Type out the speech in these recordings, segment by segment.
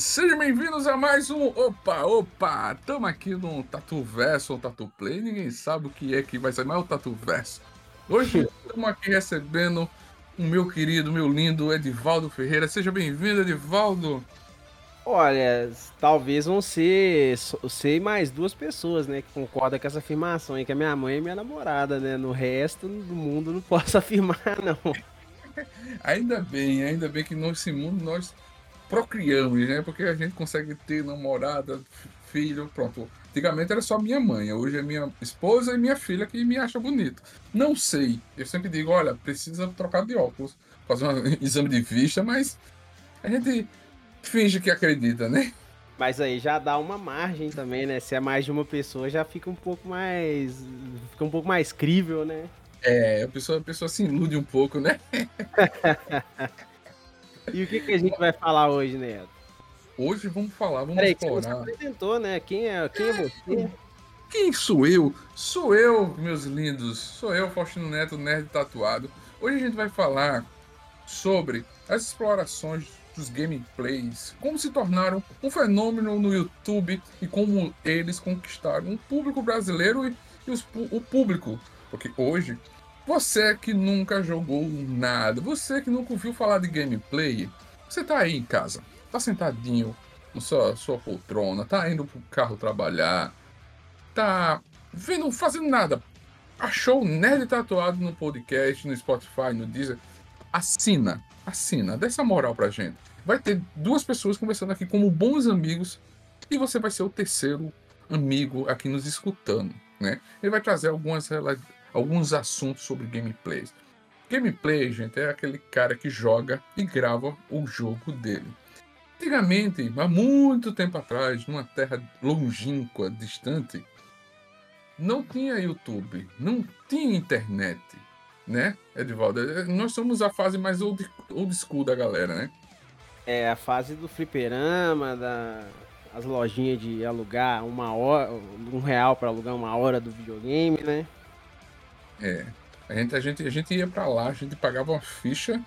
Sejam bem-vindos a mais um Opa, opa! Tamo aqui no Tatu Verso ou Tatu Play, ninguém sabe o que é que vai sair, mas é o Tatu Verso. Hoje estamos aqui recebendo o meu querido, meu lindo Edivaldo Ferreira. Seja bem-vindo, Edivaldo! Olha, talvez vão ser, ser mais duas pessoas, né, que concordam com essa afirmação aí, que é minha mãe e minha namorada, né? No resto do mundo não posso afirmar, não. ainda bem, ainda bem que nesse mundo nós procriamos, né? Porque a gente consegue ter namorada, filho, pronto. Antigamente era só minha mãe, hoje é minha esposa e minha filha que me acha bonito. Não sei, eu sempre digo, olha, precisa trocar de óculos, fazer um exame de vista, mas a gente finge que acredita, né? Mas aí já dá uma margem também, né? Se é mais de uma pessoa, já fica um pouco mais. Fica um pouco mais crível, né? É, a pessoa, a pessoa se ilude um pouco, né? E o que, que a gente vai falar hoje, Neto? Hoje vamos falar, vamos Peraí, explorar. Você apresentou, né? Quem é, quem é você? Quem sou eu? Sou eu, meus lindos. Sou eu, Faustino Neto, nerd tatuado. Hoje a gente vai falar sobre as explorações dos gameplays, como se tornaram um fenômeno no YouTube e como eles conquistaram o público brasileiro e, e os, o público. Porque hoje você que nunca jogou nada, você que nunca ouviu falar de gameplay, você tá aí em casa, tá sentadinho na sua, sua poltrona, tá indo pro carro trabalhar, tá vendo, fazendo nada. Achou o Nerd Tatuado no podcast, no Spotify, no Deezer. Assina, assina, dê essa moral pra gente. Vai ter duas pessoas conversando aqui como bons amigos e você vai ser o terceiro amigo aqui nos escutando, né? Ele vai trazer algumas alguns assuntos sobre gameplays. Gameplay, gente, é aquele cara que joga e grava o jogo dele. Antigamente, há muito tempo atrás, numa terra longínqua, distante, não tinha YouTube, não tinha internet, né, Edvaldo? Nós somos a fase mais old, old school da galera, né? É, a fase do fliperama, da, as lojinhas de alugar uma hora, um real para alugar uma hora do videogame, né? É. A gente, a gente, a gente ia para lá, a gente pagava uma ficha.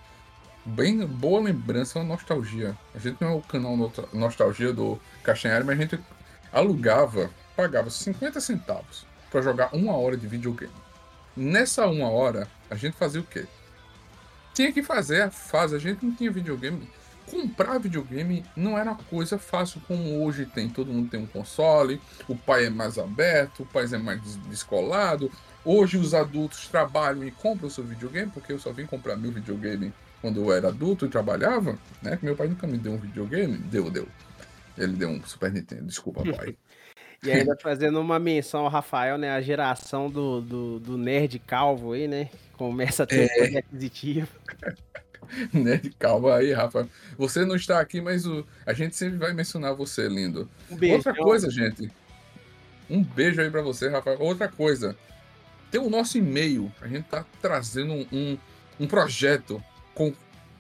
Bem boa lembrança, uma nostalgia. A gente não é o canal Nostalgia do Castanhari, mas a gente alugava, pagava 50 centavos para jogar uma hora de videogame. Nessa uma hora, a gente fazia o quê? Tinha que fazer a fase, a gente não tinha videogame. Comprar videogame não era coisa fácil como hoje tem. Todo mundo tem um console, o pai é mais aberto, o pai é mais descolado, Hoje os adultos trabalham e compram o seu videogame, porque eu só vim comprar meu videogame quando eu era adulto e trabalhava, né? Meu pai nunca me deu um videogame. Deu, deu. Ele deu um Super Nintendo, desculpa, pai. e ainda fazendo uma menção ao Rafael, né? A geração do, do, do nerd calvo aí, né? Começa a ter é... um aquisitivo. nerd calvo aí, Rafa. Você não está aqui, mas o... a gente sempre vai mencionar você, lindo. Um beijo. Outra coisa, gente. Um beijo aí para você, Rafa. Outra coisa tem o nosso e-mail. A gente tá trazendo um, um, projeto com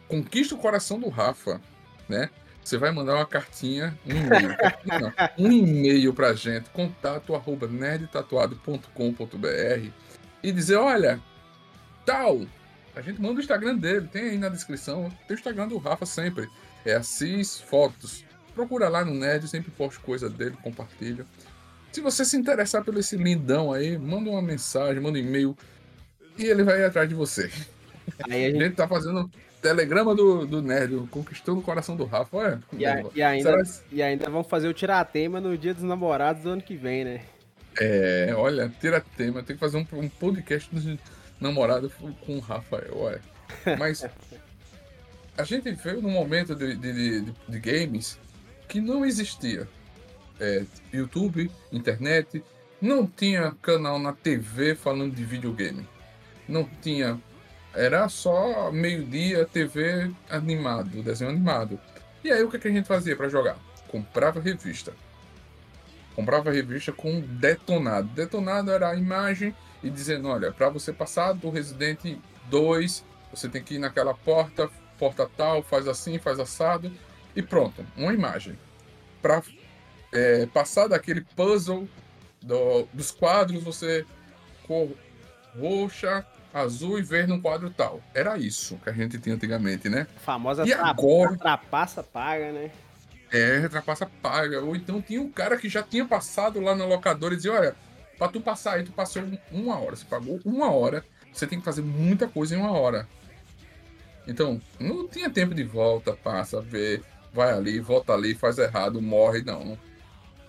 Conquista o Coração do Rafa, né? Você vai mandar uma cartinha, um e-mail, um e-mail pra gente, contato arroba nerdtatuado.com.br e dizer, olha, tal, a gente manda o Instagram dele, tem aí na descrição, tem o Instagram do Rafa sempre, é Assis Fotos. Procura lá no Nerd, sempre posto coisa dele, compartilha. Se você se interessar pelo esse lindão aí, manda uma mensagem, manda um e-mail e ele vai ir atrás de você. Aí a gente... a gente tá fazendo telegrama do, do Nerd, conquistando o coração do Rafa. Olha, e, a, e, ainda, e ainda vamos fazer o tiratema no dia dos namorados do ano que vem, né? É, olha, tiratema. Tem que fazer um, um podcast dos namorados com o Rafael, olha. Mas a gente veio num momento de, de, de, de games que não existia. É, YouTube, internet, não tinha canal na TV falando de videogame. Não tinha. Era só meio-dia TV animado, desenho animado. E aí o que, que a gente fazia para jogar? Comprava revista. Comprava revista com detonado. Detonado era a imagem e dizendo: olha, para você passar do Resident 2, você tem que ir naquela porta, porta tal, faz assim, faz assado. E pronto, uma imagem. Para é, passar daquele puzzle do, dos quadros, você cor roxa, azul e verde num quadro tal. Era isso que a gente tinha antigamente, né? A famosa e agora... trapaça paga, né? É, trapaça paga. Ou então tinha um cara que já tinha passado lá na locadora e dizia, olha, pra tu passar aí, tu passou uma hora. Você pagou uma hora, você tem que fazer muita coisa em uma hora. Então, não tinha tempo de volta, passa, vê, vai ali, volta ali, faz errado, morre, não.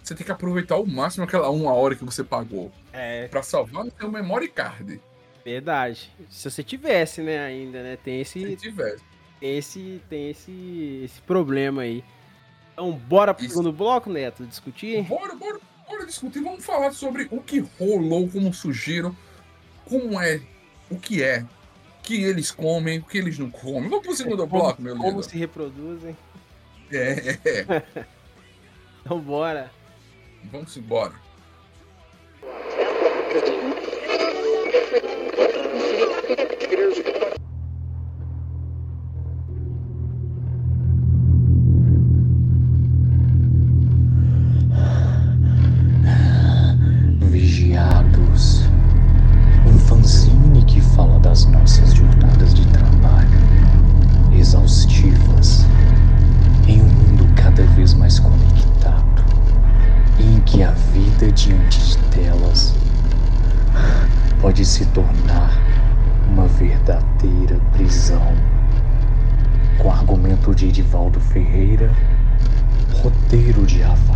Você tem que aproveitar ao máximo aquela uma hora que você pagou. É. Pra salvar no seu memory card. Verdade. Se você tivesse, né, ainda, né? Tem esse. Se tivesse. Tem esse, tem esse, esse problema aí. Então, bora pro Isso. segundo bloco, Neto, discutir? Bora, bora, bora discutir. Vamos falar sobre o que rolou, como surgiram, como é, o que é que eles comem, o que eles não comem. Vamos pro segundo como, bloco, meu lindo. Como se reproduzem. É. é. então bora. Vamos embora. Se tornar uma verdadeira prisão. Com argumento de Edivaldo Ferreira, roteiro de Rafael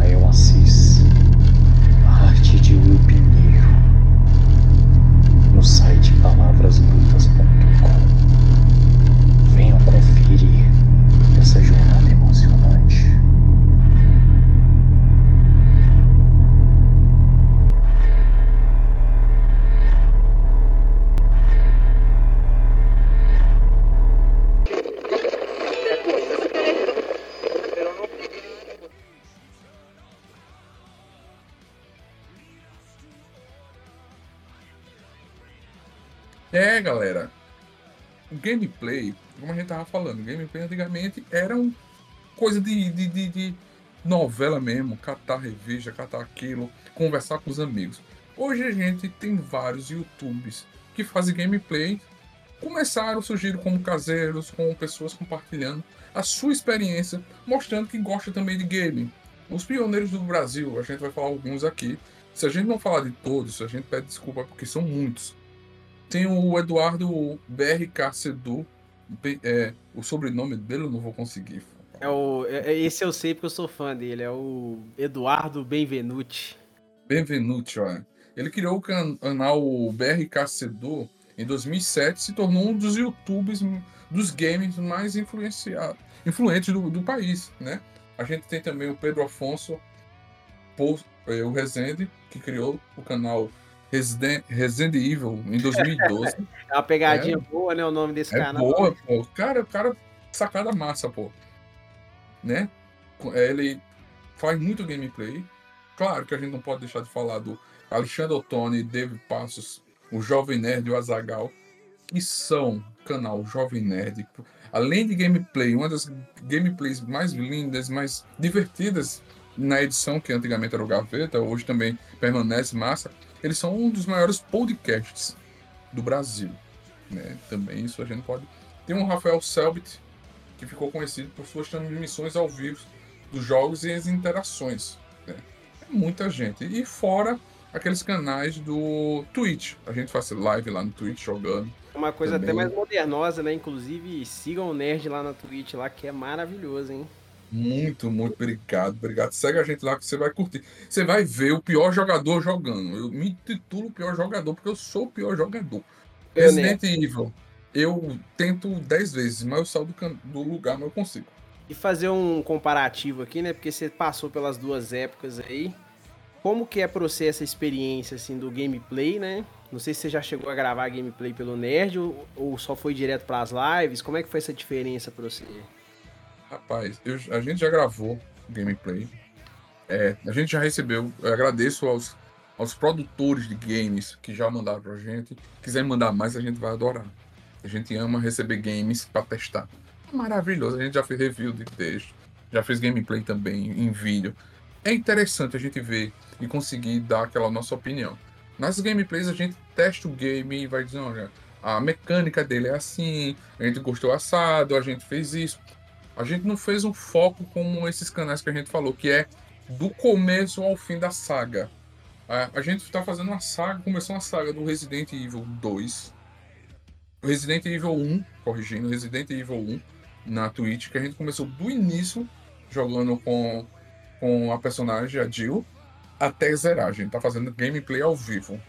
gameplay, como a gente tava falando, gameplay antigamente era um coisa de, de, de, de novela mesmo, catar revista, catar aquilo, conversar com os amigos. Hoje a gente tem vários YouTubes que fazem gameplay, começaram a surgir como caseiros, com pessoas compartilhando a sua experiência, mostrando que gosta também de game. Os pioneiros do Brasil, a gente vai falar alguns aqui. Se a gente não falar de todos, a gente pede desculpa porque são muitos. Tem o Eduardo BRK Sedu. É, o sobrenome dele eu não vou conseguir. É o, é, é, esse eu sei porque eu sou fã dele. É o Eduardo Benvenuti. Benvenuti, olha. Ele criou o canal BRK Sedu em 2007 se tornou um dos YouTubers dos games mais influenciados, influentes do, do país, né? A gente tem também o Pedro Afonso, é, o Rezende, que criou o canal Resident, Resident Evil em 2012. é uma pegadinha é, boa, né? O nome desse é canal. Boa, pô. Cara, cara, sacada massa, pô. Né? Ele faz muito gameplay. Claro que a gente não pode deixar de falar do Alexandre Ottoni, David Passos, o Jovem Nerd e o Azagal, que são canal Jovem Nerd. Além de gameplay, uma das gameplays mais lindas, mais divertidas na edição, que antigamente era o Gaveta, hoje também permanece massa eles são um dos maiores podcasts do Brasil. Né? Também isso a gente pode. Tem um Rafael Selbit, que ficou conhecido por suas transmissões ao vivo dos jogos e as interações. Né? É muita gente. E fora aqueles canais do Twitch. A gente faz live lá no Twitch jogando. Uma coisa também. até mais modernosa, né? Inclusive, sigam o Nerd lá na Twitch, lá, que é maravilhoso, hein? Muito, muito obrigado, obrigado. Segue a gente lá que você vai curtir. Você vai ver o pior jogador jogando. Eu me titulo o pior jogador porque eu sou o pior jogador. Eu Resident. Evil, eu tento 10 vezes, mas eu saio do, can... do lugar, mas eu consigo. E fazer um comparativo aqui, né? Porque você passou pelas duas épocas aí. Como que é para você essa experiência assim do gameplay, né? Não sei se você já chegou a gravar gameplay pelo Nerd ou, ou só foi direto para as lives. Como é que foi essa diferença para você? Rapaz, eu, a gente já gravou gameplay. É, a gente já recebeu. Eu agradeço aos, aos produtores de games que já mandaram pra gente. Quiser mandar mais, a gente vai adorar. A gente ama receber games para testar. Maravilhoso. A gente já fez review de texto, já fez gameplay também em vídeo. É interessante a gente ver e conseguir dar aquela nossa opinião. Nas gameplays a gente testa o game e vai dizendo, olha, a mecânica dele é assim, a gente gostou assado, a gente fez isso. A gente não fez um foco como esses canais que a gente falou, que é do começo ao fim da saga. A, gente está fazendo uma saga, começou uma saga do Resident Evil 2, Resident Evil 1, corrigindo, Resident Evil 1 na Twitch, que a gente começou do início jogando com, com a personagem, a Jill, até zerar. A gente tá fazendo gameplay ao vivo.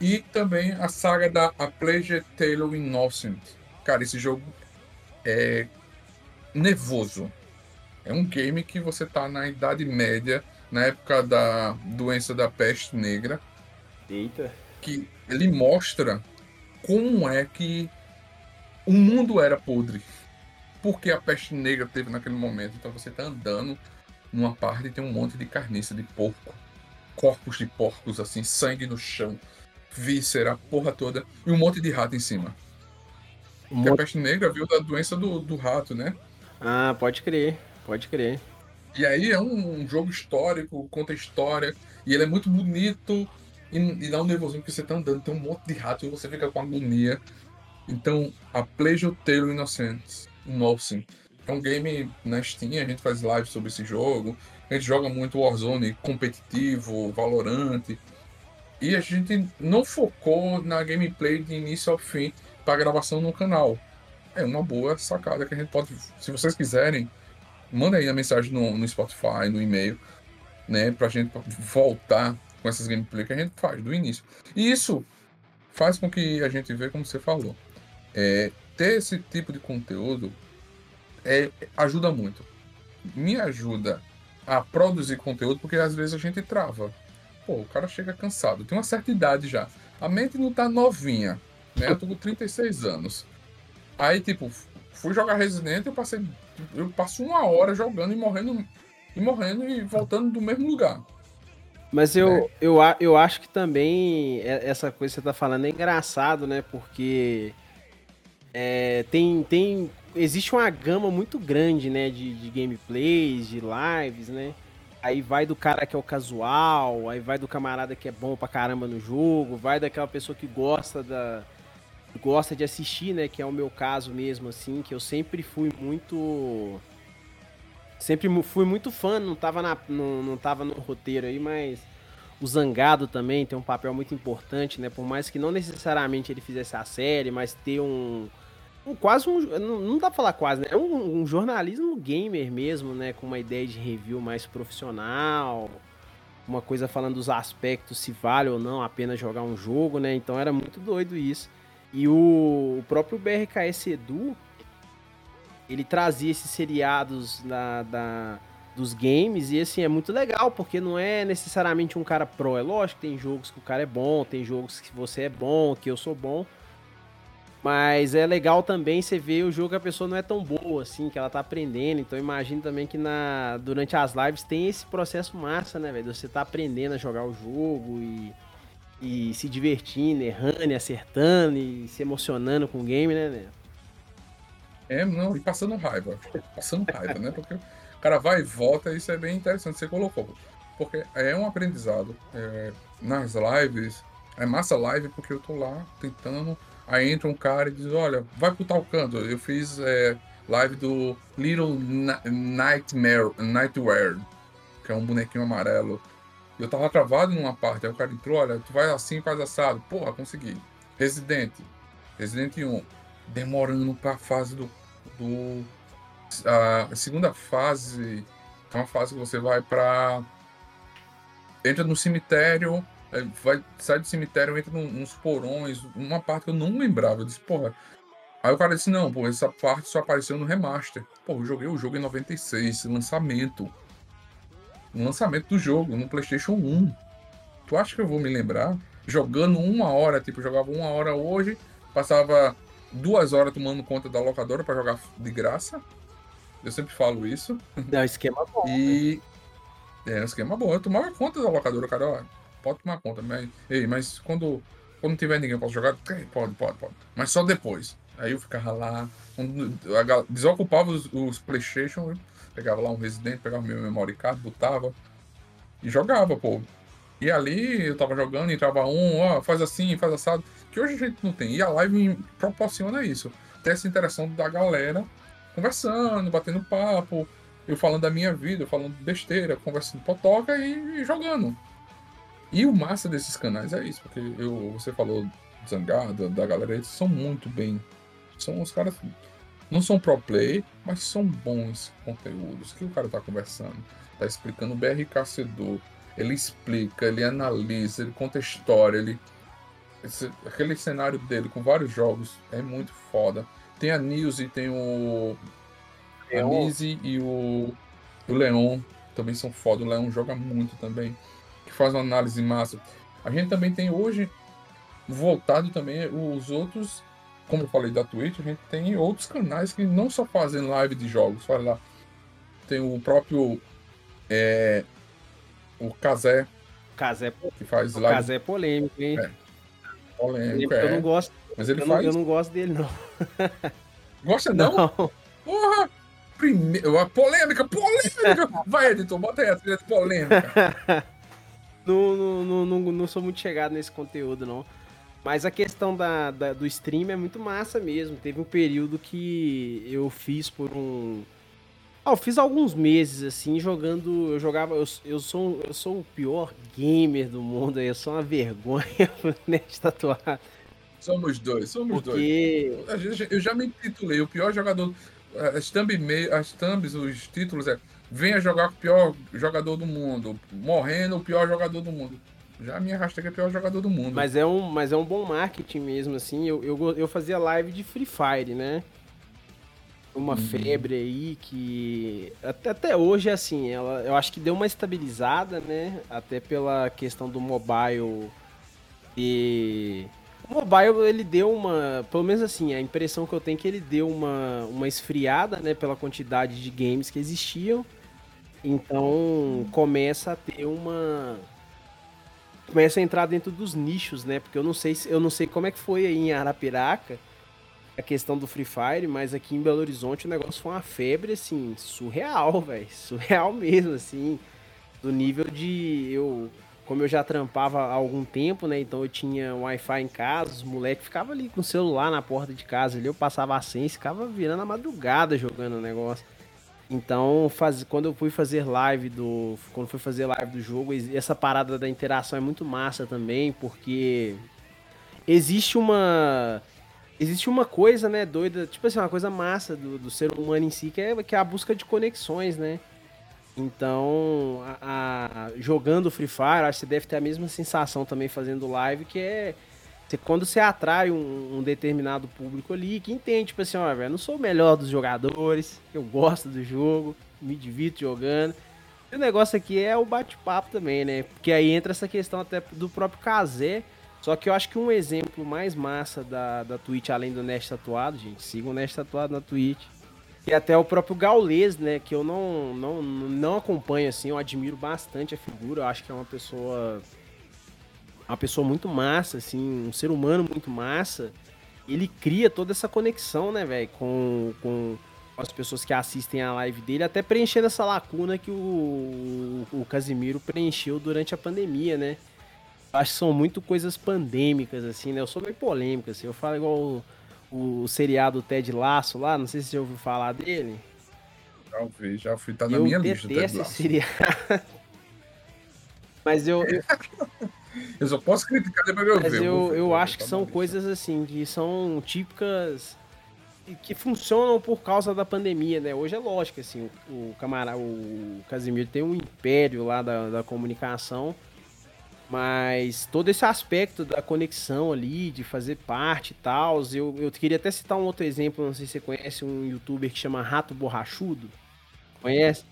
E também a saga da A Plague Tale Innocent. Cara, esse jogo é nervoso. É um game que você tá na Idade Média, na época da doença da peste negra. Eita. Que ele mostra como é que o mundo era podre. Porque a peste negra teve naquele momento. Então você tá andando numa parte e tem um monte de carniça de porco. Corpos de porcos, assim, sangue no chão, víscera, porra toda, e um monte de rato em cima. Um a peste negra veio da doença do, do rato, né? Ah, pode crer, pode crer. E aí é um, um jogo histórico, conta história, e ele é muito bonito e, e, dá um nervosinho porque você tá andando, tem um monte de rato e você fica com agonia. Então, a Pleasure Tale Innocence, Innocent, é um game na Steam, a gente faz live sobre esse jogo, a gente joga muito Warzone competitivo, Valorant, e a gente não focou na gameplay de início ao fim para gravação no canal é uma boa sacada que a gente pode, se vocês quiserem, manda aí a mensagem no, no Spotify, no e-mail, né, pra gente voltar com essas gameplays que a gente faz do início. E isso faz com que a gente veja, como você falou, é, ter esse tipo de conteúdo é, ajuda muito. Me ajuda a produzir conteúdo, porque às vezes a gente trava. Pô, o cara chega cansado, tem uma certa idade já. A mente não tá novinha, né? Eu tô com 36 anos. Aí, tipo, fui jogar Resident, eu passei. Eu passo uma hora jogando e morrendo. E morrendo e voltando do mesmo lugar. Mas eu, é. eu, eu acho que também essa coisa que você tá falando é engraçado, né? Porque é, tem, tem. Existe uma gama muito grande, né? De, de gameplays, de lives, né? Aí vai do cara que é o casual, aí vai do camarada que é bom pra caramba no jogo, vai daquela pessoa que gosta da, gosta de assistir, né? Que é o meu caso mesmo, assim, que eu sempre fui muito. Sempre fui muito fã, não tava, na, não, não tava no roteiro aí, mas o Zangado também tem um papel muito importante, né? Por mais que não necessariamente ele fizesse a série, mas ter um. um quase um. Não, não dá pra falar quase, né? É um, um jornalismo gamer mesmo, né? Com uma ideia de review mais profissional uma coisa falando dos aspectos, se vale ou não a pena jogar um jogo, né? Então era muito doido isso. E o, próprio BRKS Edu, ele trazia esses seriados da, da, dos games e assim, é muito legal, porque não é necessariamente um cara pro. É lógico tem jogos que o cara é bom, tem jogos que você é bom, que eu sou bom. Mas é legal também você ver o jogo que a pessoa não é tão boa, assim, que ela tá aprendendo. Então imagino também que na, durante as lives tem esse processo massa, né, velho? Você tá aprendendo a jogar o jogo e e se divertindo, errando, acertando e se emocionando com o game, né, né? É, não, e passando raiva. Passando raiva, né? Porque o cara vai e volta, e isso é bem interessante, você colocou. Porque é um aprendizado. É, nas lives, é massa live porque eu tô lá tentando. Aí entra um cara e diz: Olha, vai pro tal canto. Eu fiz é, live do Little Nightmare, Nightwear, que é um bonequinho amarelo eu tava travado numa parte, aí o cara entrou, olha, tu vai assim, faz assado. Porra, consegui. Residente. Resident 1, demorando pra fase do. do a segunda fase é uma fase que você vai pra. Entra no cemitério, vai, sai do cemitério, entra nos porões, uma parte que eu não lembrava. Eu disse, porra. Aí o cara disse, não, pô, essa parte só apareceu no remaster. Pô, eu joguei o jogo em 96, lançamento. No lançamento do jogo, no Playstation 1. Tu acha que eu vou me lembrar? Jogando uma hora, tipo, jogava uma hora hoje, passava duas horas tomando conta da locadora para jogar de graça. Eu sempre falo isso. É um esquema bom. E. Né? É um esquema bom. Eu tomava conta da locadora, cara. Ó, pode tomar conta. Mas, ei, mas quando, quando não tiver ninguém, posso jogar? Pode, pode, pode. Mas só depois. Aí eu ficava lá. Desocupava os, os PlayStation, pegava lá um Resident, pegava meu memory card, botava e jogava, pô. E ali eu tava jogando, entrava um, ó, faz assim, faz assado. Que hoje a gente não tem. E a live proporciona isso. Ter essa interação da galera conversando, batendo papo, eu falando da minha vida, falando besteira, conversando potoca e, e jogando. E o massa desses canais é isso, porque eu, você falou Zangada, da galera, eles são muito bem. São os caras. Não são pro play, mas são bons conteúdos. Que o cara tá conversando, tá explicando o BRK Sedu. Ele explica, ele analisa, ele conta história, ele. Esse, aquele cenário dele com vários jogos é muito foda. Tem a Nilce, tem o. A Nise e o. O Leon também são foda. O Leon joga muito também. Que faz uma análise massa. A gente também tem hoje, voltado também, os outros. Como eu falei da Twitch, a gente tem outros canais que não só fazem live de jogos. Olha lá. Tem o próprio. É, o Kazé. Kazé, que faz live. Kazé é polêmico, hein? É. Polêmico, eu é. não gosto mas ele eu faz. Não, eu não gosto dele, não. Gosta não? não. Porra! Primeiro, polêmica, polêmica! Vai, editor, bota aí a trilha de polêmica. não, não, não, não, sou muito chegado nesse conteúdo, não. Mas a questão da, da, do stream é muito massa mesmo. Teve um período que eu fiz por um. Ah, eu fiz alguns meses assim, jogando. Eu jogava. Eu, eu, sou, eu sou o pior gamer do mundo, eu sou uma vergonha né, de tatuar. Somos dois, somos Porque... dois. Eu já me titulei o pior jogador. As thumb, as thumbs, os títulos é venha jogar com o pior jogador do mundo, morrendo o pior jogador do mundo. Já me arrastei que é o pior jogador do mundo. Mas é um, mas é um bom marketing mesmo, assim. Eu, eu, eu fazia live de Free Fire, né? Uma uhum. febre aí que até, até hoje, assim, ela, eu acho que deu uma estabilizada, né? Até pela questão do mobile e o mobile, ele deu uma. Pelo menos assim, a impressão que eu tenho é que ele deu uma, uma esfriada, né? Pela quantidade de games que existiam. Então começa a ter uma. Começa a entrar dentro dos nichos, né? Porque eu não sei, eu não sei como é que foi aí em Arapiraca a questão do Free Fire, mas aqui em Belo Horizonte o negócio foi uma febre, assim, surreal, velho. Surreal mesmo, assim. Do nível de eu como eu já trampava há algum tempo, né? Então eu tinha Wi-Fi em casa, os moleques ficavam ali com o celular na porta de casa ali, eu passava a senha e ficava virando a madrugada jogando o negócio. Então, faz, quando eu fui fazer live do. Quando fui fazer live do jogo, essa parada da interação é muito massa também, porque existe uma. Existe uma coisa, né, doida, tipo assim, uma coisa massa do, do ser humano em si, que é, que é a busca de conexões, né? Então, a, a, jogando Free Fire, acho que você deve ter a mesma sensação também fazendo live, que é você, quando você atrai um, um, determinado público ali, que entende, tipo assim, ó, velho, não sou o melhor dos jogadores, eu gosto do jogo, me divirto jogando. E o negócio aqui é o bate-papo também, né? Porque aí entra essa questão até do próprio Kazé. Só que eu acho que um exemplo mais massa da, da Twitch, além do Nest Tatuado, gente, sigam o Nest Tatuado na Twitch e até o próprio Gaules, né, que eu não, não, não acompanho, assim, eu admiro bastante a figura, eu acho que é uma pessoa uma pessoa muito massa, assim, um ser humano muito massa. Ele cria toda essa conexão, né, velho, com, com as pessoas que assistem a live dele, até preenchendo essa lacuna que o, o Casimiro preencheu durante a pandemia, né. Acho que são muito coisas pandêmicas, assim, né, eu sou meio polêmico, assim, eu falo igual o seriado Ted Laço lá, não sei se você ouviu falar dele. Já ouvi, já fui, tá na eu minha lista. Eu esse seriado. Mas eu, eu, Eu só posso criticar depois eu Mas ver. eu, eu acho que são coisas assim, que são típicas e que funcionam por causa da pandemia, né? Hoje é lógico, assim, o, o camarada, o Casimiro tem um império lá da, da comunicação, mas todo esse aspecto da conexão ali, de fazer parte e tal, eu, eu queria até citar um outro exemplo, não sei se você conhece um youtuber que chama Rato Borrachudo. Conhece?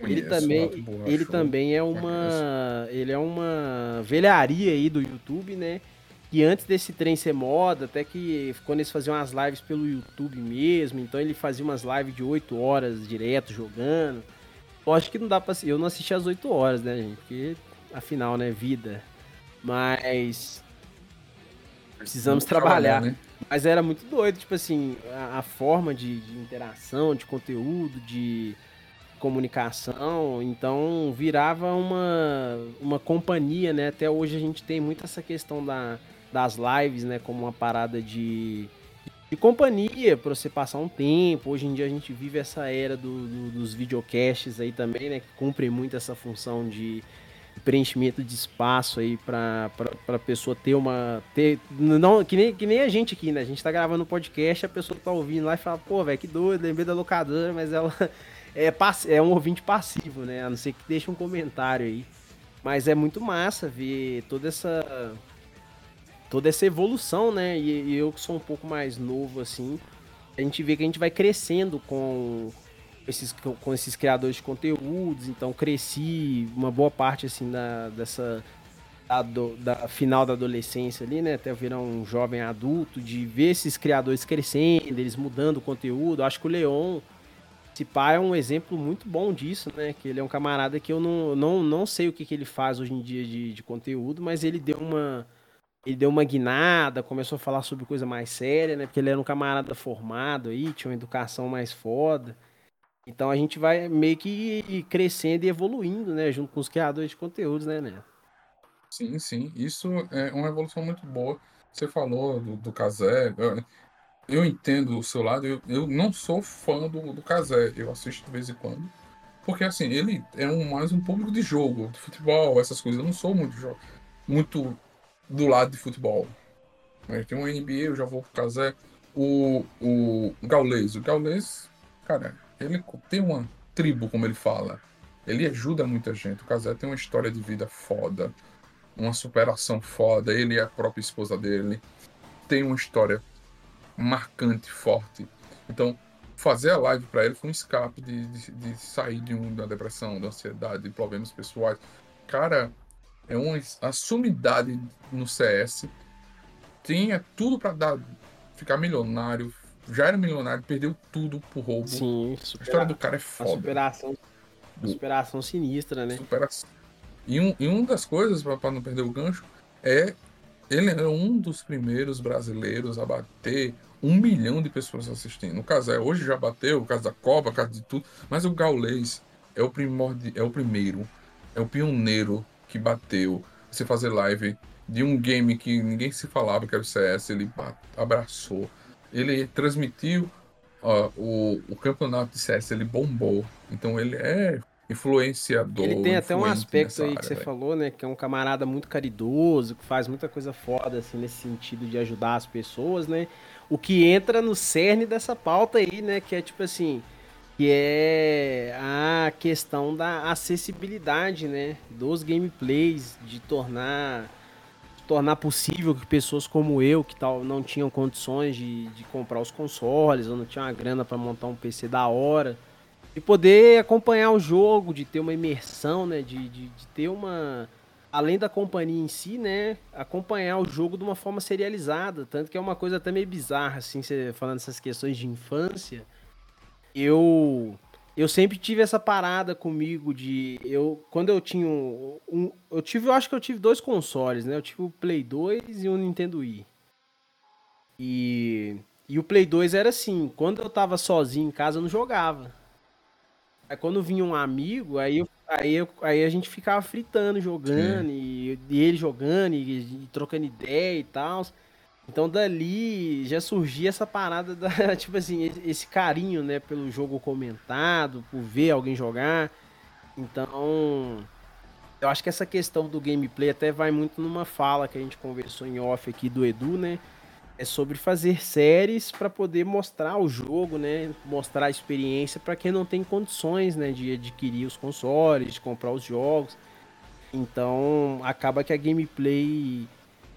Ele Conheço, também, Borrachudo. ele também é uma, ele é uma velharia aí do YouTube, né? E antes desse trem ser moda, até que quando eles faziam as lives pelo YouTube mesmo, então ele fazia umas lives de 8 horas direto jogando. Eu acho que não dá pra. Eu não assisti às 8 horas, né, gente? Porque afinal, né, vida. Mas. Precisamos trabalhar. né? Mas era muito doido, tipo assim, a, a forma de, de interação, de conteúdo, de comunicação, então virava uma, uma companhia, né? Até hoje a gente tem muito essa questão da, das lives, né? Como uma parada de, de companhia para você passar um tempo. Hoje em dia a gente vive essa era do, do, dos videocasts aí também, né? Que cumprem muito essa função de preenchimento de espaço aí para a pessoa ter uma. Ter, não, que, nem, que nem a gente aqui, né? A gente tá gravando um podcast, a pessoa tá ouvindo lá e fala, pô, velho, que doido, lembrei da locadora, mas ela é, é um ouvinte passivo, né? A não ser que deixe um comentário aí. Mas é muito massa ver toda essa. toda essa evolução, né? E, e eu que sou um pouco mais novo, assim, a gente vê que a gente vai crescendo com esses, com esses criadores de conteúdos, então cresci uma boa parte assim da, dessa da, do, da final da adolescência ali, né, até virar um jovem adulto, de ver esses criadores crescendo, eles mudando o conteúdo. Acho que o Leon, esse pai é um exemplo muito bom disso, né, que ele é um camarada que eu não, não, não sei o que, que ele faz hoje em dia de, de conteúdo, mas ele deu uma ele deu uma guinada, começou a falar sobre coisa mais séria, né? Porque ele era um camarada formado aí, tinha uma educação mais foda. Então a gente vai meio que crescendo e evoluindo, né? Junto com os criadores de conteúdos, né, né? Sim, sim. Isso é uma evolução muito boa. Você falou do, do Kazé. Eu, eu entendo o seu lado. Eu, eu não sou fã do, do Kazé. Eu assisto de vez em quando. Porque, assim, ele é um, mais um público de jogo, de futebol, essas coisas. Eu não sou muito, muito do lado de futebol. Tem um NBA, eu já vou pro Kazé. O, o Gaules. O Gaules, cara, ele tem uma tribo, como ele fala. Ele ajuda muita gente. O Kazé tem uma história de vida foda uma superação foda. Ele e a própria esposa dele tem uma história marcante, forte. Então, fazer a live para ele foi um escape de, de, de sair de um, da depressão, da ansiedade, de problemas pessoais. Cara, é uma a sumidade no CS. Tinha tudo para dar ficar milionário. Já era milionário, perdeu tudo pro roubo. Sim, A supera, história do cara é uma foda. superação, superação sinistra, né? superação. E, um, e uma das coisas, para não perder o gancho, é ele é um dos primeiros brasileiros a bater um milhão de pessoas assistindo. No caso, é, hoje já bateu, o caso da Copa, o caso de tudo, mas o Gaulês é o, primordi, é o primeiro, é o pioneiro que bateu. Você fazer live de um game que ninguém se falava que era o CS, ele abraçou. Ele transmitiu ó, o, o campeonato de CS, ele bombou. Então ele é influenciador. Ele tem até um aspecto aí área, que você velho. falou, né? Que é um camarada muito caridoso, que faz muita coisa foda, assim, nesse sentido de ajudar as pessoas, né? O que entra no cerne dessa pauta aí, né? Que é tipo assim, que é a questão da acessibilidade, né? Dos gameplays, de tornar tornar possível que pessoas como eu, que tal não tinham condições de, de comprar os consoles, ou não tinham a grana para montar um PC da hora, de poder acompanhar o jogo, de ter uma imersão, né? De, de, de ter uma. Além da companhia em si, né? Acompanhar o jogo de uma forma serializada. Tanto que é uma coisa até meio bizarra, assim, você falando essas questões de infância. Eu. Eu sempre tive essa parada comigo de. Eu, quando eu tinha um, um- Eu tive, eu acho que eu tive dois consoles, né? Eu tive o Play 2 e o Nintendo Wii. E. E o Play 2 era assim, quando eu tava sozinho em casa, eu não jogava. Aí quando vinha um amigo, aí, eu- aí, eu- aí a gente ficava fritando, jogando, e, e ele jogando, e, e trocando ideia e tal. Então dali já surgia essa parada da, tipo assim, esse- carinho, né, pelo jogo comentado, por ver alguém jogar. Então, Eu acho que essa questão do gameplay até vai muito numa fala que a gente conversou em off aqui do Edu, né? É sobre fazer séries para poder mostrar o jogo, né? Mostrar a experiência para quem não tem condições, né, de adquirir os consoles, de comprar os jogos. Então, acaba que a gameplay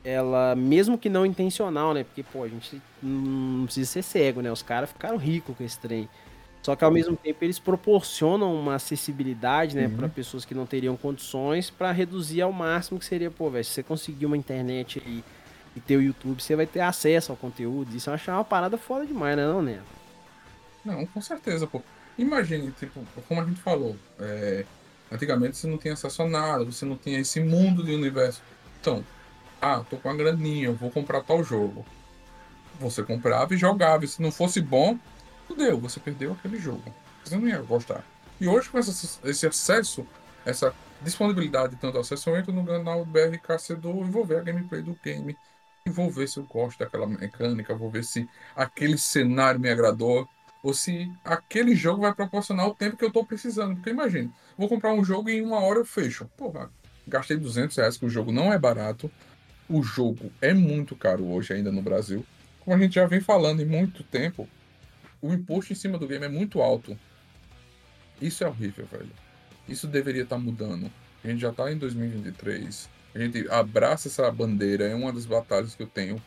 ela, mesmo que não intencional, né? Porque, pô, a gente não precisa ser cego, né? Os caras ficaram ricos com esse trem. Só que ao mesmo tempo eles proporcionam uma acessibilidade, né, uhum. para pessoas que não teriam condições, para reduzir ao máximo que seria, pô, velho, se você conseguir uma internet aí e ter o YouTube, você vai ter acesso ao conteúdo. Isso eu acho uma parada foda demais, né, não, né? Não, com certeza, pô. Imagine, tipo, como a gente falou, é, antigamente você não tinha acesso a nada, você não tinha esse mundo de universo. Então, ah, tô com a graninha, vou comprar tal jogo. Você comprava e jogava. E se não fosse bom, fudeu, você perdeu aquele jogo. Você não ia gostar. E hoje, com esse, esse acesso, essa disponibilidade de tanto acesso, eu entro no canal BRKC2 e vou ver a gameplay do game. E vou ver se eu gosto daquela mecânica, vou ver se aquele cenário me agradou. Ou se aquele jogo vai proporcionar o tempo que eu estou precisando. Porque imagine, vou comprar um jogo e em uma hora eu fecho. Porra, gastei 200 reais, que o jogo não é barato. O jogo é muito caro hoje ainda no Brasil. Como a gente já vem falando em muito tempo, o imposto em cima do game é muito alto. Isso é horrível, velho. Isso deveria estar tá mudando. A gente já está em 2023. A gente abraça essa bandeira. É uma das batalhas que eu tenho.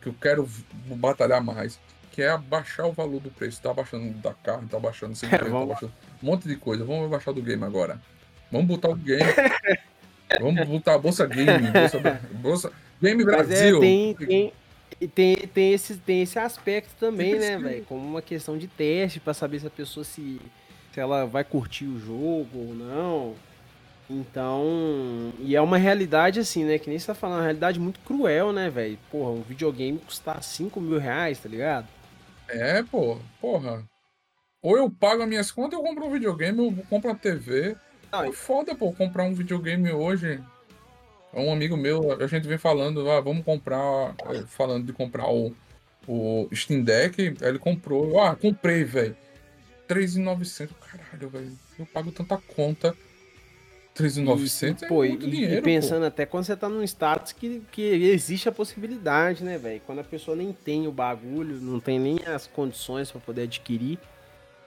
Que eu quero batalhar mais. Que é abaixar o valor do preço. Tá abaixando da carne, tá abaixando é, tá abaixando um monte de coisa. Vamos abaixar do game agora. Vamos botar o game. Vamos botar a Bolsa Game. Bolsa, bolsa Game é, Brasil. É, tem, tem, tem, tem, esse, tem esse aspecto também, né, velho? Como uma questão de teste para saber se a pessoa se, se ela vai curtir o jogo ou não. Então, e é uma realidade assim, né? Que nem você tá falando, uma realidade muito cruel, né, velho? Porra, um videogame custar 5 mil reais, tá ligado? É, pô, porra. Ou eu pago as minhas contas, eu compro um videogame, eu compro uma TV. Ah, é foda, pô, comprar um videogame hoje. Um amigo meu, a gente vem falando, ah, vamos comprar, eh, falando de comprar o, o Steam Deck, aí ele comprou, ah, comprei, velho. 3,900, caralho, velho. Eu pago tanta conta. 3,900 é pô, muito e, dinheiro, e pensando pô. até quando você tá num status que, que existe a possibilidade, né, velho? Quando a pessoa nem tem o bagulho, não tem nem as condições para poder adquirir.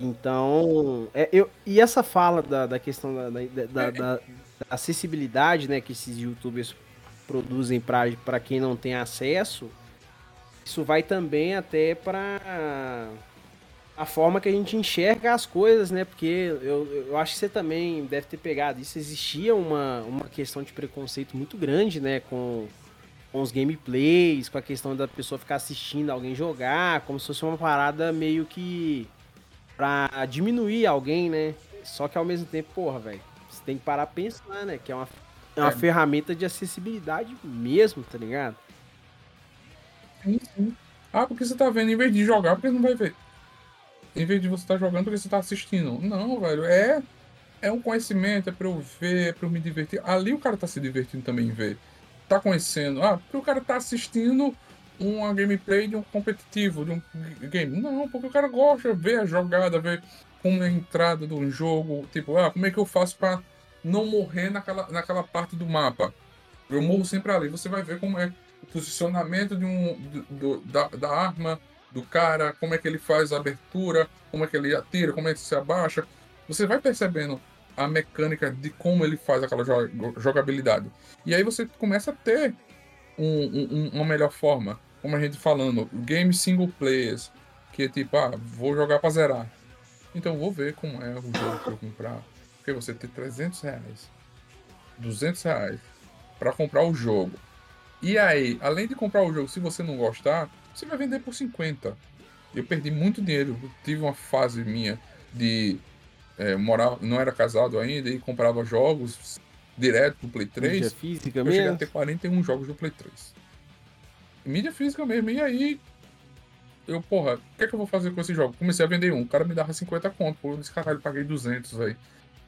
Então, é, eu, e essa fala da, da questão da, da, da, acessibilidade, né, que esses youtubers produzem para quem não tem acesso, isso vai também até para a forma que a gente enxerga as coisas, né? Porque eu, eu acho que você também deve ter pegado isso. Existia uma, uma questão de preconceito muito grande, né? Com, com os gameplays, com a questão da pessoa ficar assistindo alguém jogar, como se fosse uma parada meio que pra diminuir alguém, né? Só que ao mesmo tempo, porra, velho, você tem que parar pra pensar, né? Que é uma, é uma é. ferramenta de acessibilidade mesmo, tá ligado? Sim, sim. Ah, porque você tá vendo, em vez de jogar, porque não vai ver. Em vez de você estar tá jogando, porque você tá assistindo. Não, velho, é. É um conhecimento, é pra eu ver, é pra eu me divertir. Ali o cara tá se divertindo também em ver. Tá conhecendo. Ah, porque o cara tá assistindo uma gameplay de um competitivo, de um game. Não, porque o cara gosta de ver a jogada, ver como é a entrada do jogo, tipo, ah, como é que eu faço para não morrer naquela, naquela parte do mapa? Eu morro sempre ali. Você vai ver como é o posicionamento de um, do, da, da arma do cara, como é que ele faz a abertura, como é que ele atira, como é que se abaixa. Você vai percebendo a mecânica de como ele faz aquela jogabilidade. E aí você começa a ter um, um, uma melhor forma. Como a gente falando, game single players, que é tipo, ah, vou jogar para zerar. Então vou ver como é o jogo para eu comprar. Porque você tem 300 reais, 200 reais para comprar o jogo. E aí, além de comprar o jogo, se você não gostar, você vai vender por 50. Eu perdi muito dinheiro. Eu tive uma fase minha de é, morar, não era casado ainda e comprava jogos direto do Play 3. Mídia física eu mesmo? cheguei a ter 41 jogos do Play 3. Mídia física mesmo. E aí, eu, porra, o que é que eu vou fazer com esse jogo? Comecei a vender um, o cara me dava 50 conto. Pô, disse, caralho, paguei 200, velho.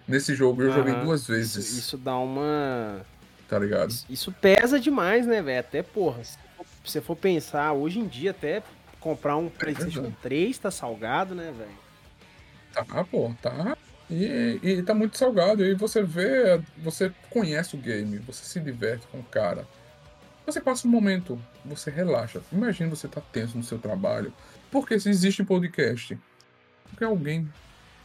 Nesse jogo eu joguei duas vezes. Isso, isso, dá uma. Tá ligado? Isso, isso pesa demais, né, velho? Até, porra, se você for pensar, hoje em dia, até comprar um PlayStation é, 3 tá salgado, né, velho? Tá, pô, tá. E, e tá muito salgado. E você vê, você conhece o game, você se diverte com o cara. Você passa um momento, você relaxa. Imagina você tá tenso no seu trabalho. Porque se existe podcast, porque alguém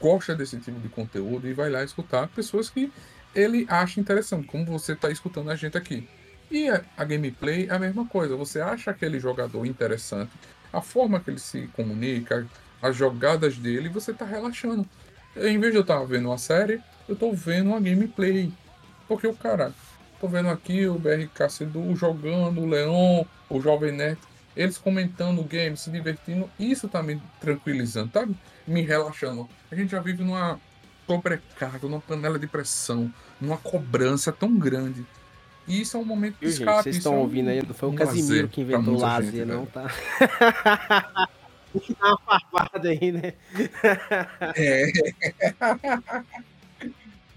gosta desse tipo de conteúdo e vai lá escutar pessoas que ele acha interessante, como você está escutando a gente aqui. E a, a, gameplay é a mesma coisa. Você acha aquele jogador interessante, a forma que ele se comunica, as jogadas dele, você está relaxando. Em vez de eu estar vendo uma série, eu estou vendo uma gameplay. Porque o cara, tô vendo aqui o BRK Sedu jogando, o Leon, o Jovem Nerd, eles comentando o game, se divertindo, isso tá me tranquilizando, tá me relaxando. A gente já vive numa sobrecarga, numa panela de pressão, numa cobrança tão grande. E isso é um momento de escape. Vocês estão é um, ouvindo aí, não foi o Casimiro que inventou o lazer, gente, não, tá? Tem que dar uma farpada aí, né? É.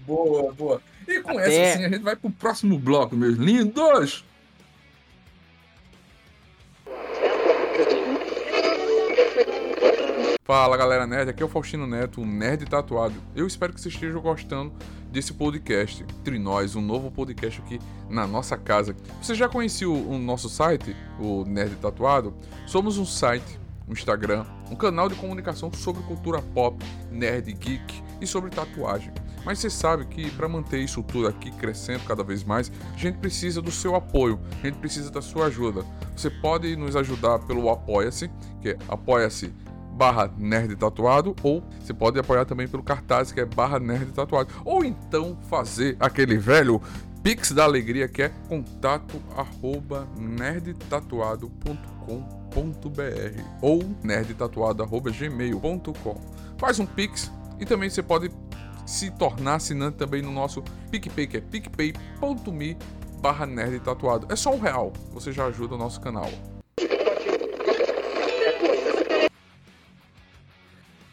boa, boa. E com Até... essa, assim, a gente vai pro próximo bloco, meus lindos. Fala galera nerd, aqui é o Faustino Neto, o Nerd Tatuado. Eu espero que vocês estejam gostando desse podcast. Entre nós, um novo podcast aqui na nossa casa. Você já conhecia o, o nosso site, o Nerd Tatuado? Somos um site, um Instagram, um canal de comunicação sobre cultura pop, nerd, geek e sobre tatuagem. Mas você sabe que para manter isso tudo aqui crescendo cada vez mais, a gente precisa do seu apoio, a gente precisa da sua ajuda. Você pode nos ajudar pelo Apoia-se, que é apoia-se barra nerd tatuado, ou você pode apoiar também pelo cartaz que é barra nerd tatuado, ou então fazer aquele velho Pix da Alegria que é contato arroba nerdtatuado.com.br ou nerdtatuado.gmail.com Faz um Pix e também você pode se tornar assinante também no nosso PicPay, que é picpay.me barra nerd tatuado. É só um real, você já ajuda o nosso canal.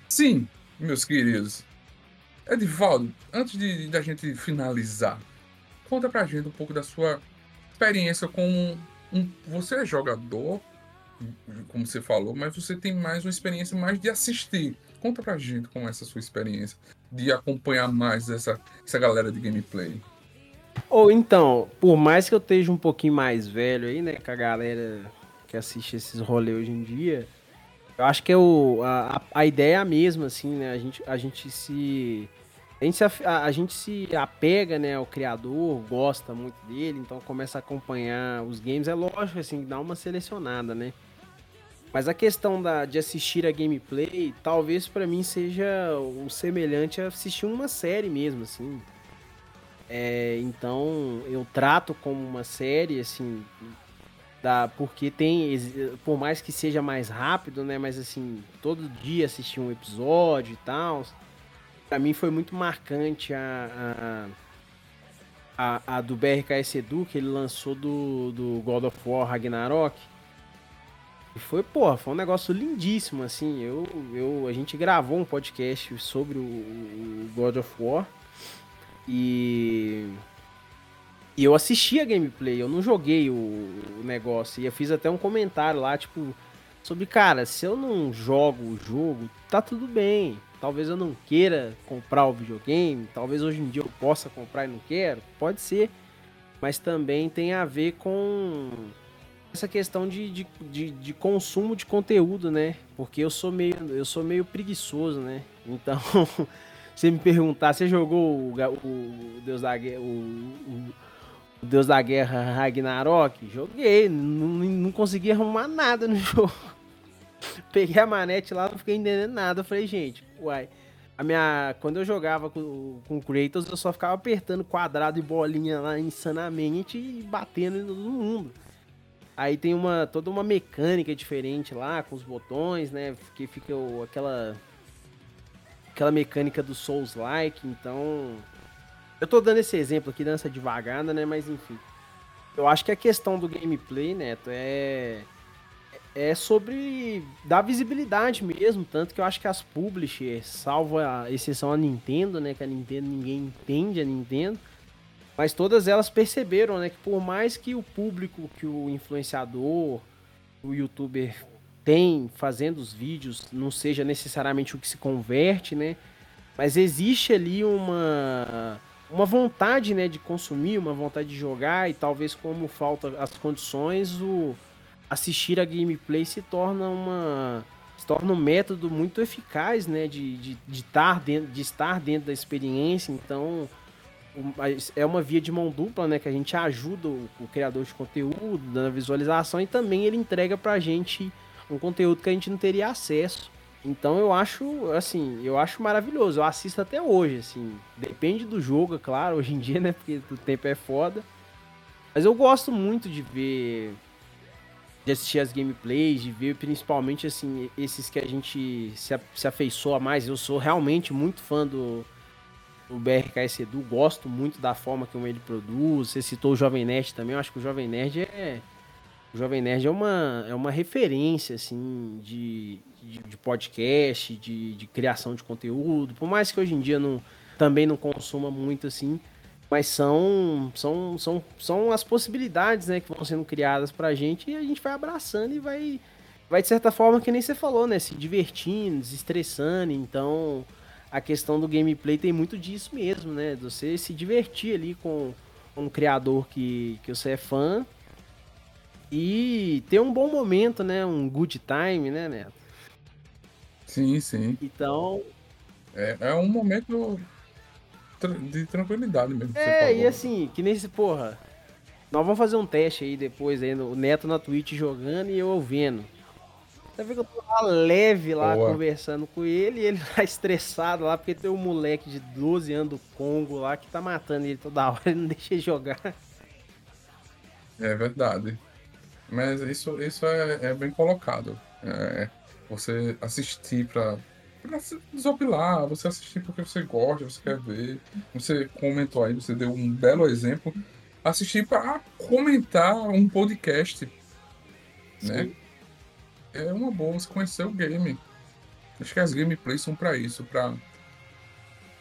Sim, meus queridos. Edivaldo, antes de da gente finalizar, conta pra gente um pouco da sua experiência como um, você é jogador, como você falou, mas você tem mais uma experiência mais de assistir. Conta pra gente como é essa sua experiência de acompanhar mais essa, essa galera de gameplay. Ou então, por mais que eu esteja um pouquinho mais velho aí, né, com a galera que assiste esses rolês hoje em dia, eu acho que é o, a, a ideia é a mesma, assim, né? A gente, a gente se. A gente, se, a, a gente se apega né, ao criador, gosta muito dele, então começa a acompanhar os games. É lógico, assim, dá uma selecionada, né? Mas a questão da, de assistir a gameplay, talvez para mim seja o semelhante a assistir uma série mesmo, assim. É, então eu trato como uma série, assim, da, porque tem, por mais que seja mais rápido, né, mas assim, todo dia assistir um episódio e tal, para mim foi muito marcante a, a, a, a do BRKS Edu, que ele lançou do, do God of War Ragnarok, foi, porra, foi um negócio lindíssimo, assim, eu, eu, a gente gravou um podcast sobre o, o God of War, e e eu assisti a gameplay, eu não joguei o, o, negócio. E eu fiz até um comentário lá, tipo, sobre, cara, se eu não jogo o jogo, tá tudo bem. Talvez eu não queira comprar o videogame, talvez hoje em dia eu possa comprar e não quero, pode ser. Mas também tem a ver com essa questão de, de, de, de consumo de conteúdo, né? Porque eu sou meio, eu sou meio preguiçoso, né? Então, você me perguntar, você jogou o, o Deus da Guerra, o, o o Deus da Guerra Ragnarok, joguei, não, não consegui arrumar nada no jogo. Peguei a manete lá, não fiquei entendendo nada. Falei, gente, uai. A minha, quando eu jogava com, com Kratos, eu só ficava apertando quadrado e bolinha lá insanamente e batendo em todo mundo. Aí tem uma toda uma mecânica diferente lá com os botões, né? Que fica o, aquela aquela mecânica do Souls like, então eu tô dando esse exemplo aqui, dando essa devagada, né? Mas enfim. Eu acho que a questão do gameplay, Neto, é. É sobre dar visibilidade mesmo. Tanto que eu acho que as publishers, salvo a exceção a Nintendo, né? Que a Nintendo ninguém entende a Nintendo. Mas todas elas perceberam, né? Que por mais que o público, que o influenciador, o youtuber tem fazendo os vídeos não seja necessariamente o que se converte, né? Mas existe ali uma uma vontade, né, de consumir, uma vontade de jogar e talvez como falta as condições, o assistir a gameplay se torna uma se torna um método muito eficaz, né, de, de, de, estar, dentro, de estar dentro da experiência, então é uma via de mão dupla, né, que a gente ajuda o, o criador de conteúdo, dando visualização e também ele entrega pra gente um conteúdo que a gente não teria acesso. Então eu acho, assim, eu acho maravilhoso. Eu assisto até hoje, assim. Depende do jogo, é claro, hoje em dia, né? Porque o tempo é foda. Mas eu gosto muito de ver. De assistir as gameplays, de ver principalmente, assim, esses que a gente se, se afeiçoa mais. Eu sou realmente muito fã do, do BRKS Edu, gosto muito da forma como ele produz. Você citou o Jovem Nerd também, eu acho que o Jovem Nerd é. O Jovem Nerd é uma, é uma referência, assim, de, de, de podcast, de, de, criação de conteúdo, por mais que hoje em dia não, também não consuma muito assim, mas são, são, são, são as possibilidades né, que vão sendo criadas pra gente e a gente vai abraçando e vai, vai de certa forma, que nem você falou, né? Se divertindo, desestressando, então a questão do gameplay tem muito disso mesmo, né? Você se divertir ali com um criador que, que você é fã e ter um bom momento, né? Um good time, né, Neto? Sim, sim. Então. É, é um momento de tranquilidade mesmo. É, e assim, que nem se, porra. Nós vamos fazer um teste aí depois, aí, o Neto na Twitch jogando e eu ouvindo. Você vê que eu tô lá leve lá Boa. conversando com ele e ele tá estressado lá porque tem um moleque de 12 anos do Congo lá que tá matando ele toda hora, ele não deixa ele jogar. É verdade. Mas isso, isso é, é bem colocado. É, você assistir para se desopilar, você assistir porque você gosta, você quer ver. Você comentou aí, você deu um belo exemplo. Assistir para comentar um podcast, né? Sim. né? É uma boa você conhecer o game. Acho que as gameplays são para isso, para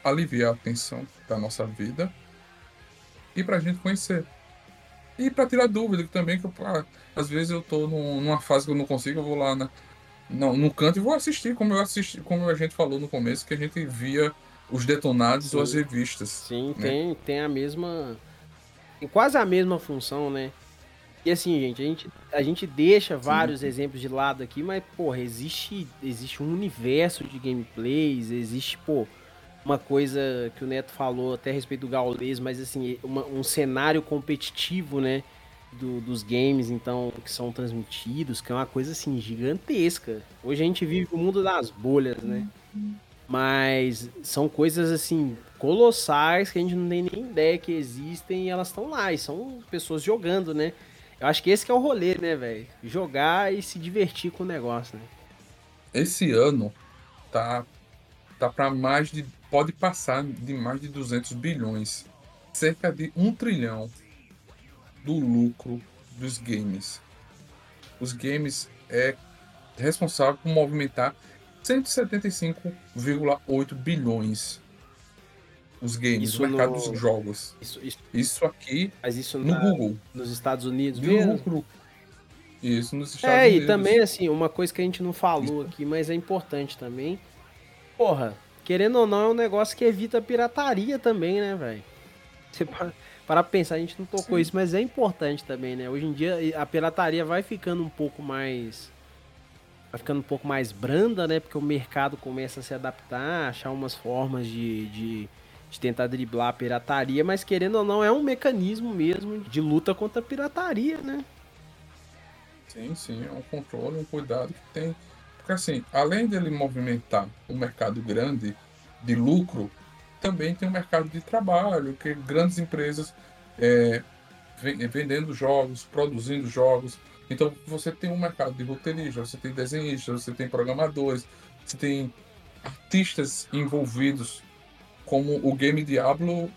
aliviar a tensão da nossa vida e pra gente conhecer. E para tirar dúvida também, que eu, ah, às vezes eu tô numa fase que eu não consigo, eu vou lá na, não, no canto e vou assistir, como eu assisti, como a gente falou no começo, que a gente via os detonados Sim. ou as revistas. Sim, né? tem, tem a mesma. Tem quase a mesma função, né? E assim, gente, a gente, a gente deixa vários Sim. exemplos de lado aqui, mas, porra, existe, existe um universo de gameplays, existe, pô, uma coisa que o Neto falou até a respeito do Gaules, mas assim, uma, um cenário competitivo, né? do, dos games, então, que são transmitidos, que é uma coisa assim gigantesca. Hoje a gente vive o mundo das bolhas, né? Mas são coisas assim colossais que a gente não tem nem ideia que existem e elas estão lá, e são pessoas jogando, né? Eu acho que esse que é o rolê, né, velho? Jogar e se divertir com o negócio, né? Esse ano tá tá para mais de pode passar de mais de 200 bilhões, cerca de um trilhão do lucro dos games. Os games é responsável por movimentar 175,8 bilhões. Os games, isso o mercado no... dos jogos. Isso, isso... isso aqui Mas isso no na... Google. Nos Estados Unidos mesmo? Lucro. Isso, nos Estados é, Unidos. É, e também, assim, uma coisa que a gente não falou aqui, mas é importante também. Porra, querendo ou não, é um negócio que evita pirataria também, né, velho? Você para pensar, a gente não tocou Sim. isso, mas é importante também, né? Hoje em dia a pirataria vai ficando um pouco mais vai ficando um pouco mais branda, né? Porque o mercado começa a se adaptar, achar umas formas de, de, de, tentar driblar a pirataria, mas querendo ou não, é um mecanismo mesmo de luta contra a pirataria, né? Sim, sim, é um controle, um cuidado que tem. Porque assim, além dele movimentar um mercado grande de lucro, também tem um mercado de trabalho, que grandes empresas é, vendendo jogos, produzindo jogos. Então você tem um mercado de roteiristas, você tem desenhistas, você tem programadores, você tem artistas envolvidos, como o game Diablo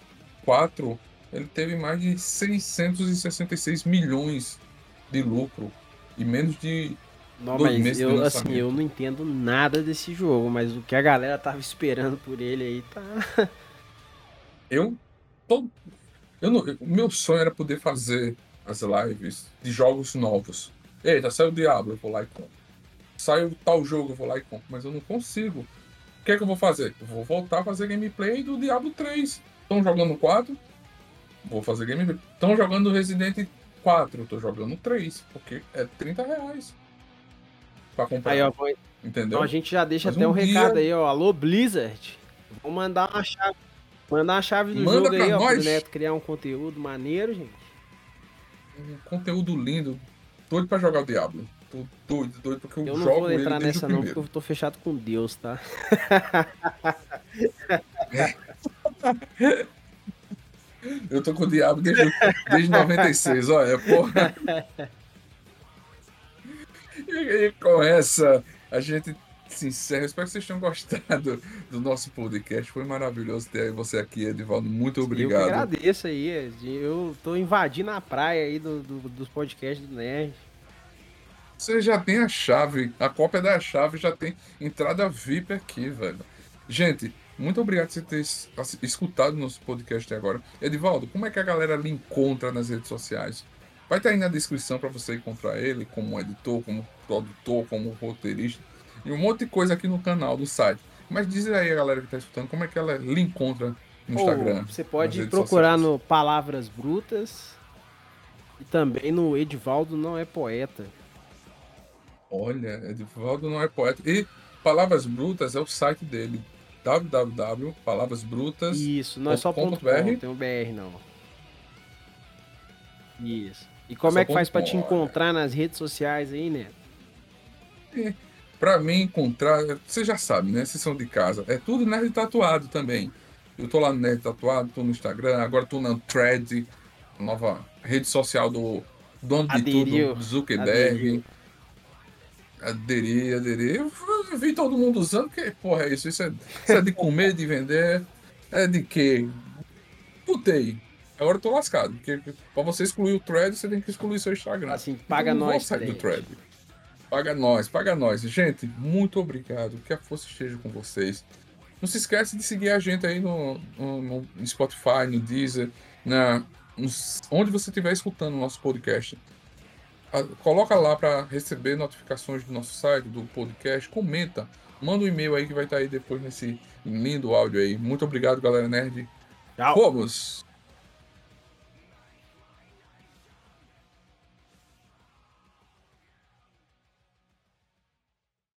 4, ele teve mais de 666 milhões de lucro e menos de não, dois mas meses eu, assim, eu não entendo nada desse jogo, mas o que a galera tava esperando por ele aí tá. eu tô. Eu não, o meu sonho era poder fazer as lives de jogos novos. Eita, saiu o Diablo, eu vou lá e compro. Saiu tal jogo, eu vou lá e compro. Mas eu não consigo. O que é que eu vou fazer? Eu vou voltar a fazer gameplay do Diablo 3. Estão jogando 4? Vou fazer gameplay. Estão jogando Resident 4? Eu tô jogando 3. Porque é 30 reais. Pra comprar. Aí, ó, vou... Entendeu? Então a gente já deixa Mas até um, um recado dia... aí, ó. Alô, Blizzard. Vou mandar uma chave. Mandar uma chave do Manda jogo aí, ó, nós. pro Neto criar um conteúdo maneiro, gente. Um conteúdo lindo. Doido pra jogar o Diablo. Tô doido, doido, porque eu, eu não vou entrar nessa não, porque eu tô fechado com Deus, tá? eu tô com o diabo desde, desde 96, olha, porra. E, e com essa, a gente se encerra. Espero que vocês tenham gostado do nosso podcast. Foi maravilhoso ter você aqui, Edivaldo. Muito obrigado. Eu agradeço aí. Eu tô invadindo a praia aí do, do, dos podcasts do Nerd. Você já tem a chave, a cópia da chave já tem entrada VIP aqui, velho. Gente, muito obrigado por você ter escutado nosso podcast até agora. Edivaldo, como é que a galera lhe encontra nas redes sociais? Vai estar aí na descrição para você encontrar ele como editor, como produtor, como roteirista e um monte de coisa aqui no canal do site. Mas diz aí a galera que está escutando como é que ela lhe encontra no Instagram. Você pode procurar sociais. no Palavras Brutas e também no Edivaldo Não É Poeta. Olha, Edivaldo não é poeta. E Palavras Brutas é o site dele. www.palavrasbrutas. Isso, não é só ponto .br, tem um BR não. Isso. E como é, é que faz para te encontrar nas redes sociais aí, né? Para mim encontrar, você já sabe, né? Vocês são de casa. É tudo Nerd Tatuado também. Eu tô lá no Nerd Tatuado, tô no Instagram, agora tô na Thread, nova rede social do dono de Aderiu. tudo, Zuckerberg. Aderiu aderir, aderir. Eu vi todo mundo usando, que porra é isso? Isso é, isso é de comer, de vender? É de quê? Putei. Agora eu tô lascado, porque pra você excluir o thread, você tem que excluir seu Instagram. Assim, paga nós. do thread. Paga nós, paga nós. Gente, muito obrigado. Que a força esteja com vocês. Não se esquece de seguir a gente aí no, no, no Spotify, no Deezer, na, onde você estiver escutando o nosso podcast coloca lá para receber notificações do nosso site, do podcast, comenta, manda um e-mail aí que vai estar aí depois nesse lindo áudio aí. Muito obrigado, galera nerd. Tchau. Vamos!